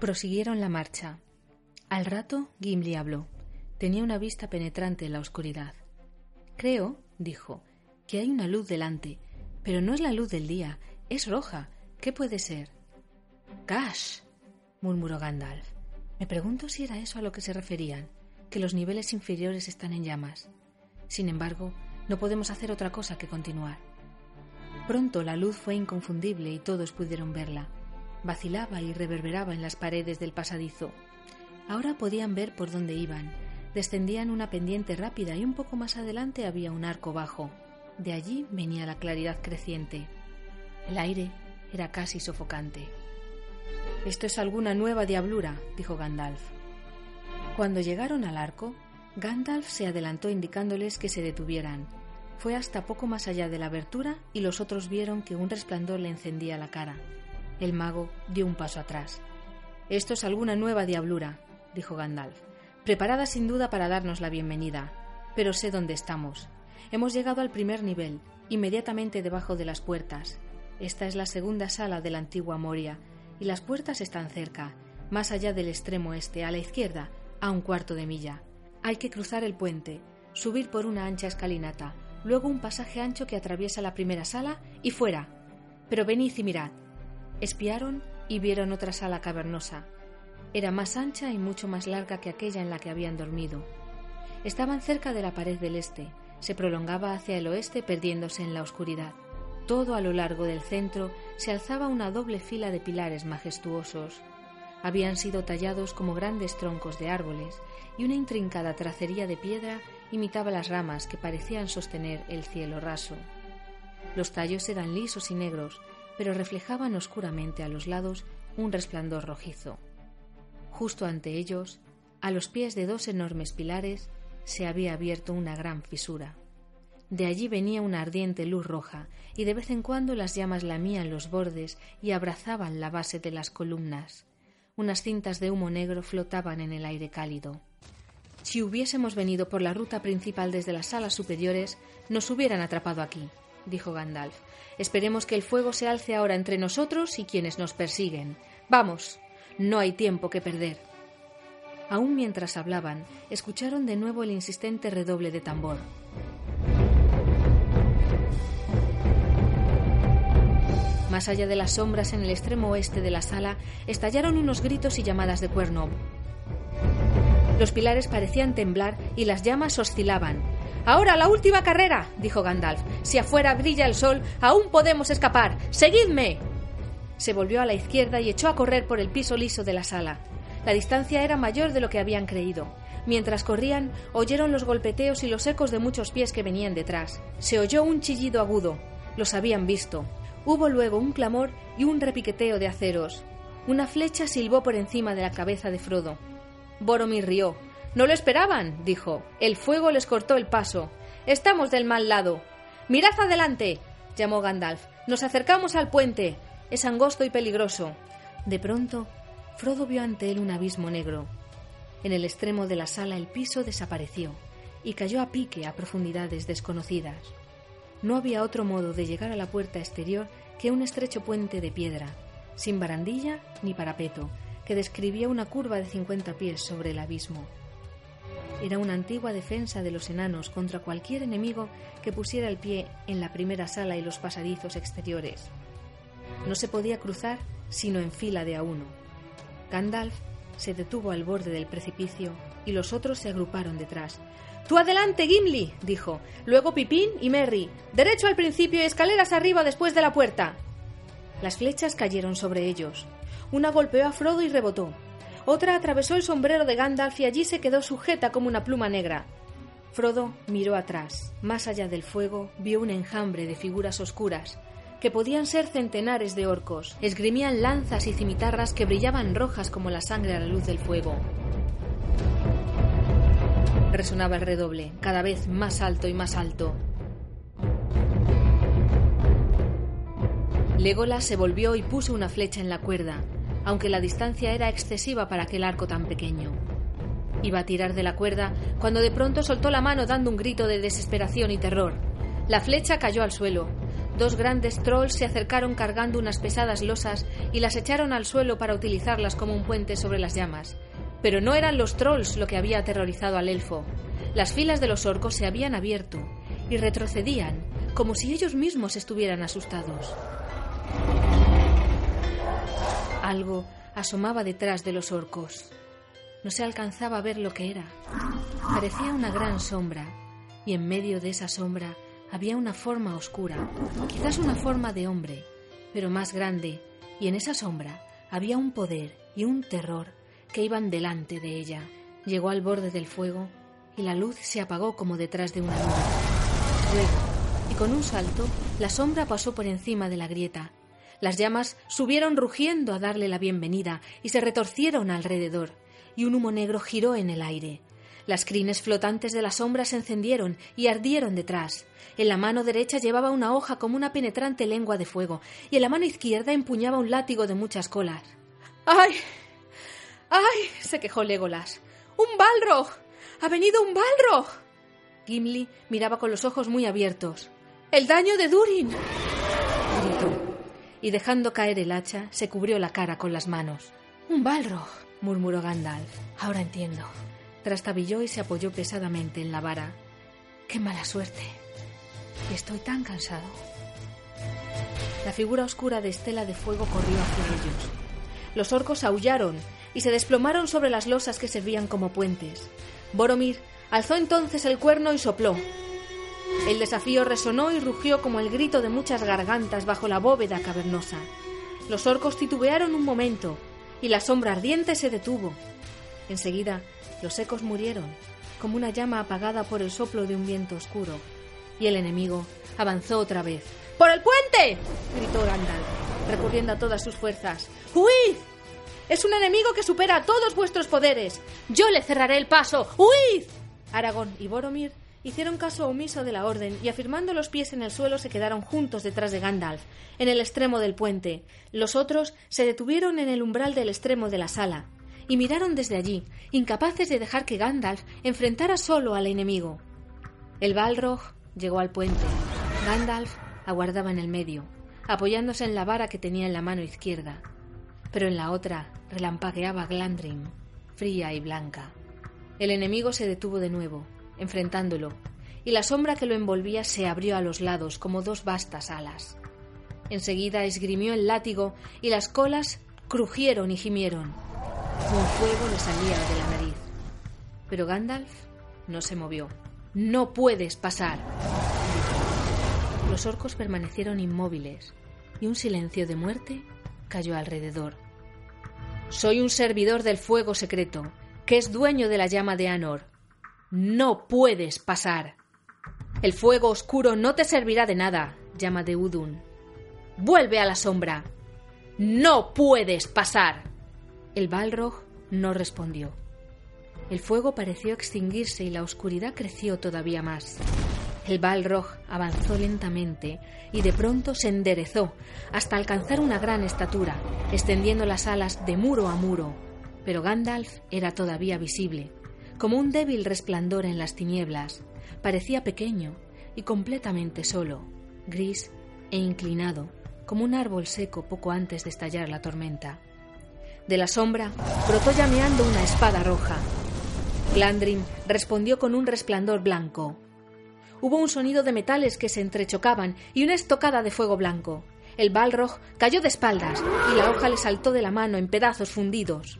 Prosiguieron la marcha. Al rato, Gimli habló. Tenía una vista penetrante en la oscuridad. Creo, dijo, que hay una luz delante, pero no es la luz del día, es roja. ¿Qué puede ser? Gash, murmuró Gandalf. Me pregunto si era eso a lo que se referían, que los niveles inferiores están en llamas. Sin embargo, no podemos hacer otra cosa que continuar. Pronto la luz fue inconfundible y todos pudieron verla. Vacilaba y reverberaba en las paredes del pasadizo. Ahora podían ver por dónde iban. Descendían una pendiente rápida y un poco más adelante había un arco bajo. De allí venía la claridad creciente. El aire era casi sofocante. Esto es alguna nueva diablura, dijo Gandalf. Cuando llegaron al arco, Gandalf se adelantó indicándoles que se detuvieran. Fue hasta poco más allá de la abertura y los otros vieron que un resplandor le encendía la cara. El mago dio un paso atrás. Esto es alguna nueva diablura, dijo Gandalf, preparada sin duda para darnos la bienvenida. Pero sé dónde estamos. Hemos llegado al primer nivel, inmediatamente debajo de las puertas. Esta es la segunda sala de la antigua Moria, y las puertas están cerca, más allá del extremo este, a la izquierda, a un cuarto de milla. Hay que cruzar el puente, subir por una ancha escalinata, luego un pasaje ancho que atraviesa la primera sala y fuera. Pero venid y mirad. Espiaron y vieron otra sala cavernosa. Era más ancha y mucho más larga que aquella en la que habían dormido. Estaban cerca de la pared del este, se prolongaba hacia el oeste perdiéndose en la oscuridad. Todo a lo largo del centro se alzaba una doble fila de pilares majestuosos. Habían sido tallados como grandes troncos de árboles y una intrincada tracería de piedra imitaba las ramas que parecían sostener el cielo raso. Los tallos eran lisos y negros, pero reflejaban oscuramente a los lados un resplandor rojizo. Justo ante ellos, a los pies de dos enormes pilares, se había abierto una gran fisura. De allí venía una ardiente luz roja, y de vez en cuando las llamas lamían los bordes y abrazaban la base de las columnas. Unas cintas de humo negro flotaban en el aire cálido. Si hubiésemos venido por la ruta principal desde las salas superiores, nos hubieran atrapado aquí, dijo Gandalf. Esperemos que el fuego se alce ahora entre nosotros y quienes nos persiguen. Vamos, no hay tiempo que perder. Aún mientras hablaban, escucharon de nuevo el insistente redoble de tambor. Más allá de las sombras en el extremo oeste de la sala, estallaron unos gritos y llamadas de cuerno. Los pilares parecían temblar y las llamas oscilaban. Ahora la última carrera, dijo Gandalf. Si afuera brilla el sol, aún podemos escapar. ¡Seguidme! Se volvió a la izquierda y echó a correr por el piso liso de la sala. La distancia era mayor de lo que habían creído. Mientras corrían, oyeron los golpeteos y los ecos de muchos pies que venían detrás. Se oyó un chillido agudo. Los habían visto. Hubo luego un clamor y un repiqueteo de aceros. Una flecha silbó por encima de la cabeza de Frodo. Boromir rió. No lo esperaban, dijo. El fuego les cortó el paso. Estamos del mal lado. Mirad adelante, llamó Gandalf. Nos acercamos al puente. Es angosto y peligroso. De pronto, Frodo vio ante él un abismo negro. En el extremo de la sala el piso desapareció y cayó a pique a profundidades desconocidas. No había otro modo de llegar a la puerta exterior que un estrecho puente de piedra, sin barandilla ni parapeto, que describía una curva de cincuenta pies sobre el abismo. Era una antigua defensa de los enanos contra cualquier enemigo que pusiera el pie en la primera sala y los pasadizos exteriores. No se podía cruzar sino en fila de a uno. Gandalf se detuvo al borde del precipicio y los otros se agruparon detrás, Tú adelante, Gimli, dijo. Luego Pipín y Merry. Derecho al principio y escaleras arriba después de la puerta. Las flechas cayeron sobre ellos. Una golpeó a Frodo y rebotó. Otra atravesó el sombrero de Gandalf y allí se quedó sujeta como una pluma negra. Frodo miró atrás. Más allá del fuego vio un enjambre de figuras oscuras, que podían ser centenares de orcos. Esgrimían lanzas y cimitarras que brillaban rojas como la sangre a la luz del fuego resonaba el redoble, cada vez más alto y más alto. Legolas se volvió y puso una flecha en la cuerda, aunque la distancia era excesiva para aquel arco tan pequeño. Iba a tirar de la cuerda cuando de pronto soltó la mano dando un grito de desesperación y terror. La flecha cayó al suelo. Dos grandes trolls se acercaron cargando unas pesadas losas y las echaron al suelo para utilizarlas como un puente sobre las llamas. Pero no eran los trolls lo que había aterrorizado al elfo. Las filas de los orcos se habían abierto y retrocedían, como si ellos mismos estuvieran asustados. Algo asomaba detrás de los orcos. No se alcanzaba a ver lo que era. Parecía una gran sombra, y en medio de esa sombra había una forma oscura, quizás una forma de hombre, pero más grande, y en esa sombra había un poder y un terror que iban delante de ella. Llegó al borde del fuego y la luz se apagó como detrás de una nube. Luego, y con un salto, la sombra pasó por encima de la grieta. Las llamas subieron rugiendo a darle la bienvenida y se retorcieron alrededor y un humo negro giró en el aire. Las crines flotantes de la sombra se encendieron y ardieron detrás. En la mano derecha llevaba una hoja como una penetrante lengua de fuego, y en la mano izquierda empuñaba un látigo de muchas colas. ¡Ay! ¡Ay! se quejó Legolas. ¡Un Balrog! ¡Ha venido un Balrog! Gimli miraba con los ojos muy abiertos. ¡El daño de Durin! Y dejando caer el hacha, se cubrió la cara con las manos. Un Balrog murmuró Gandalf. Ahora entiendo. Trastabilló y se apoyó pesadamente en la vara. ¡Qué mala suerte! Estoy tan cansado. La figura oscura de Estela de Fuego corrió hacia ellos. Los orcos aullaron y se desplomaron sobre las losas que servían como puentes. Boromir alzó entonces el cuerno y sopló. El desafío resonó y rugió como el grito de muchas gargantas bajo la bóveda cavernosa. Los orcos titubearon un momento, y la sombra ardiente se detuvo. Enseguida, los ecos murieron, como una llama apagada por el soplo de un viento oscuro, y el enemigo avanzó otra vez. ¡Por el puente! gritó Gandalf, recurriendo a todas sus fuerzas. ¡Huid! Es un enemigo que supera todos vuestros poderes. Yo le cerraré el paso. ¡Huid! Aragón y Boromir hicieron caso omiso de la orden y afirmando los pies en el suelo se quedaron juntos detrás de Gandalf, en el extremo del puente. Los otros se detuvieron en el umbral del extremo de la sala y miraron desde allí, incapaces de dejar que Gandalf enfrentara solo al enemigo. El Balrog llegó al puente. Gandalf aguardaba en el medio, apoyándose en la vara que tenía en la mano izquierda, pero en la otra relampagueaba Glandrim, fría y blanca. El enemigo se detuvo de nuevo, enfrentándolo, y la sombra que lo envolvía se abrió a los lados como dos vastas alas. Enseguida esgrimió el látigo y las colas crujieron y gimieron. Un fuego le salía de la nariz. Pero Gandalf no se movió. No puedes pasar. Los orcos permanecieron inmóviles y un silencio de muerte cayó alrededor. Soy un servidor del fuego secreto, que es dueño de la llama de Anor. No puedes pasar. El fuego oscuro no te servirá de nada, llama de Udun. Vuelve a la sombra. No puedes pasar. El Balrog no respondió. El fuego pareció extinguirse y la oscuridad creció todavía más. El Balrog avanzó lentamente y de pronto se enderezó hasta alcanzar una gran estatura, extendiendo las alas de muro a muro. Pero Gandalf era todavía visible como un débil resplandor en las tinieblas. Parecía pequeño y completamente solo, gris e inclinado, como un árbol seco poco antes de estallar la tormenta. De la sombra brotó llameando una espada roja. Glandrin respondió con un resplandor blanco. Hubo un sonido de metales que se entrechocaban y una estocada de fuego blanco. El Balrog cayó de espaldas y la hoja le saltó de la mano en pedazos fundidos.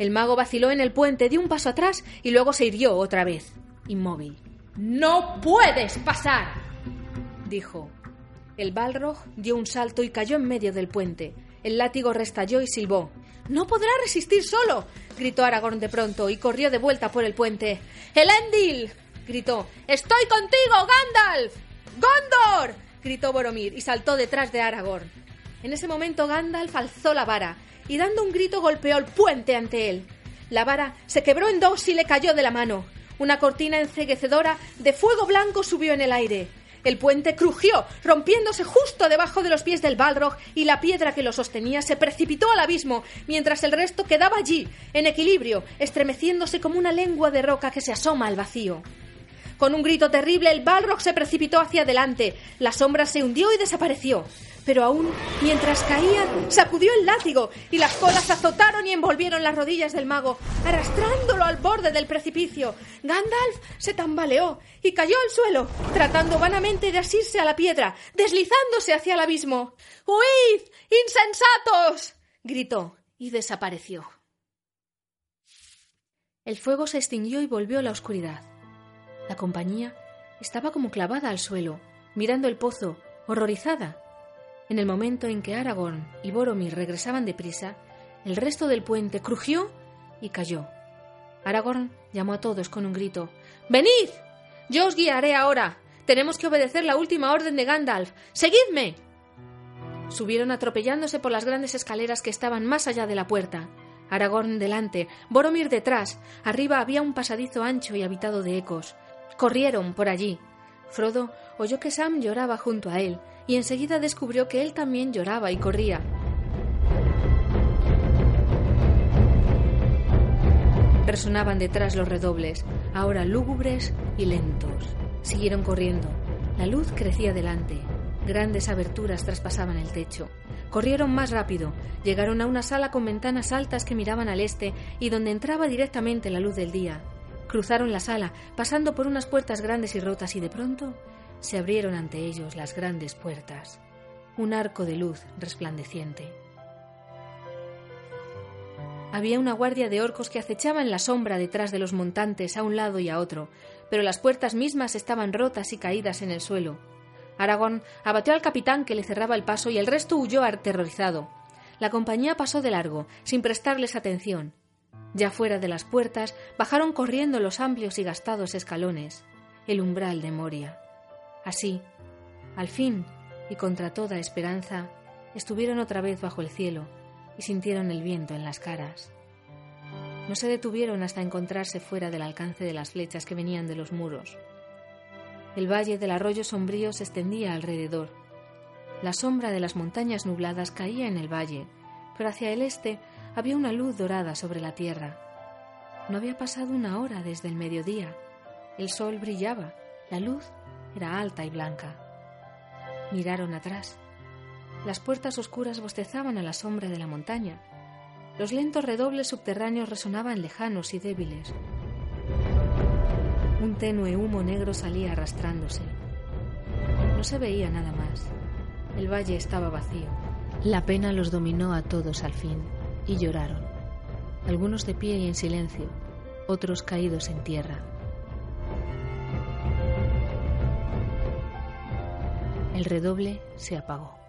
El mago vaciló en el puente, dio un paso atrás y luego se hirió otra vez, inmóvil. ¡No puedes pasar! dijo. El Balrog dio un salto y cayó en medio del puente. El látigo restalló y silbó. ¡No podrá resistir solo! gritó Aragorn de pronto y corrió de vuelta por el puente. ¡Elendil! gritó. ¡Estoy contigo, Gandalf! ¡Gondor! gritó Boromir y saltó detrás de Aragorn. En ese momento Gandalf alzó la vara y dando un grito golpeó el puente ante él. La vara se quebró en dos y le cayó de la mano. Una cortina enceguecedora de fuego blanco subió en el aire. El puente crujió, rompiéndose justo debajo de los pies del Balrog, y la piedra que lo sostenía se precipitó al abismo, mientras el resto quedaba allí, en equilibrio, estremeciéndose como una lengua de roca que se asoma al vacío. Con un grito terrible, el Balrog se precipitó hacia adelante. La sombra se hundió y desapareció. Pero aún, mientras caía, sacudió el látigo y las colas azotaron y envolvieron las rodillas del mago, arrastrándolo al borde del precipicio. Gandalf se tambaleó y cayó al suelo, tratando vanamente de asirse a la piedra, deslizándose hacia el abismo. ¡Huid! ¡Insensatos! gritó y desapareció. El fuego se extinguió y volvió a la oscuridad. La compañía estaba como clavada al suelo, mirando el pozo, horrorizada. En el momento en que Aragorn y Boromir regresaban deprisa, el resto del puente crujió y cayó. Aragorn llamó a todos con un grito. ¡Venid! Yo os guiaré ahora. Tenemos que obedecer la última orden de Gandalf. ¡Seguidme! Subieron atropellándose por las grandes escaleras que estaban más allá de la puerta. Aragorn delante, Boromir detrás. Arriba había un pasadizo ancho y habitado de ecos. Corrieron por allí. Frodo oyó que Sam lloraba junto a él, y enseguida descubrió que él también lloraba y corría. Resonaban detrás los redobles, ahora lúgubres y lentos. Siguieron corriendo. La luz crecía delante. Grandes aberturas traspasaban el techo. Corrieron más rápido, llegaron a una sala con ventanas altas que miraban al este y donde entraba directamente la luz del día. Cruzaron la sala, pasando por unas puertas grandes y rotas, y de pronto se abrieron ante ellos las grandes puertas, un arco de luz resplandeciente. Había una guardia de orcos que acechaba en la sombra detrás de los montantes a un lado y a otro, pero las puertas mismas estaban rotas y caídas en el suelo. Aragón abatió al capitán que le cerraba el paso y el resto huyó aterrorizado. La compañía pasó de largo, sin prestarles atención. Ya fuera de las puertas, bajaron corriendo los amplios y gastados escalones, el umbral de Moria. Así, al fin, y contra toda esperanza, estuvieron otra vez bajo el cielo y sintieron el viento en las caras. No se detuvieron hasta encontrarse fuera del alcance de las flechas que venían de los muros. El valle del arroyo sombrío se extendía alrededor. La sombra de las montañas nubladas caía en el valle, pero hacia el este había una luz dorada sobre la tierra. No había pasado una hora desde el mediodía. El sol brillaba, la luz era alta y blanca. Miraron atrás. Las puertas oscuras bostezaban a la sombra de la montaña. Los lentos redobles subterráneos resonaban lejanos y débiles. Un tenue humo negro salía arrastrándose. No se veía nada más. El valle estaba vacío. La pena los dominó a todos al fin y lloraron. Algunos de pie y en silencio, otros caídos en tierra. El redoble se apagó.